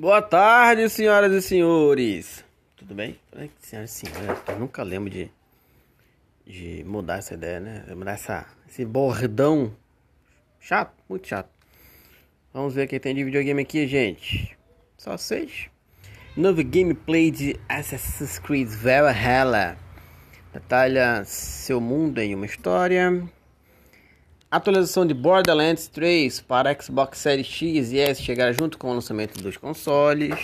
Boa tarde, senhoras e senhores. Tudo bem? Senhoras e senhores, eu nunca lembro de, de mudar essa ideia, né? Mudar essa, esse bordão chato, muito chato. Vamos ver o que tem de videogame aqui, gente. Só seis. Novo gameplay de Assassin's Creed Valhalla. Detalha seu mundo em uma história. Atualização de Borderlands 3 para Xbox Series X e S chegará junto com o lançamento dos consoles.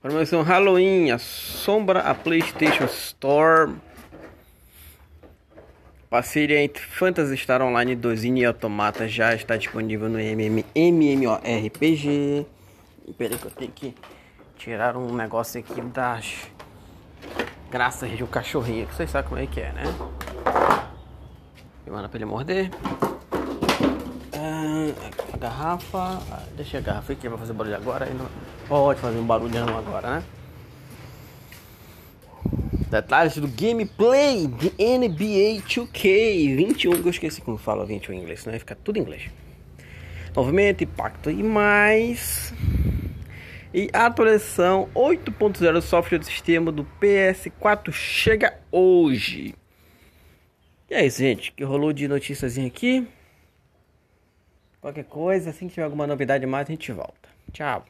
Promoção Halloween, assombra a PlayStation Store. Parceria entre Phantasy Star Online 2 e Automata já está disponível no MM, MMORPG. Peraí que eu tenho que tirar um negócio aqui das graças de um cachorrinho, que vocês sabem como é que é, né? E manda pra ele morder. Ah, a garrafa. Deixa a garrafa aqui, vai fazer barulho agora. Não pode fazer um barulhão agora, né? Detalhes do gameplay de NBA 2K 21, que eu esqueci como fala 21 em inglês, né? Fica tudo em inglês. Movimento, impacto e mais. E a atualização 8.0 do software do sistema do PS4 chega hoje. E é isso, gente. Que rolou de notícias aqui. Qualquer coisa, assim que tiver alguma novidade mais, a gente volta. Tchau.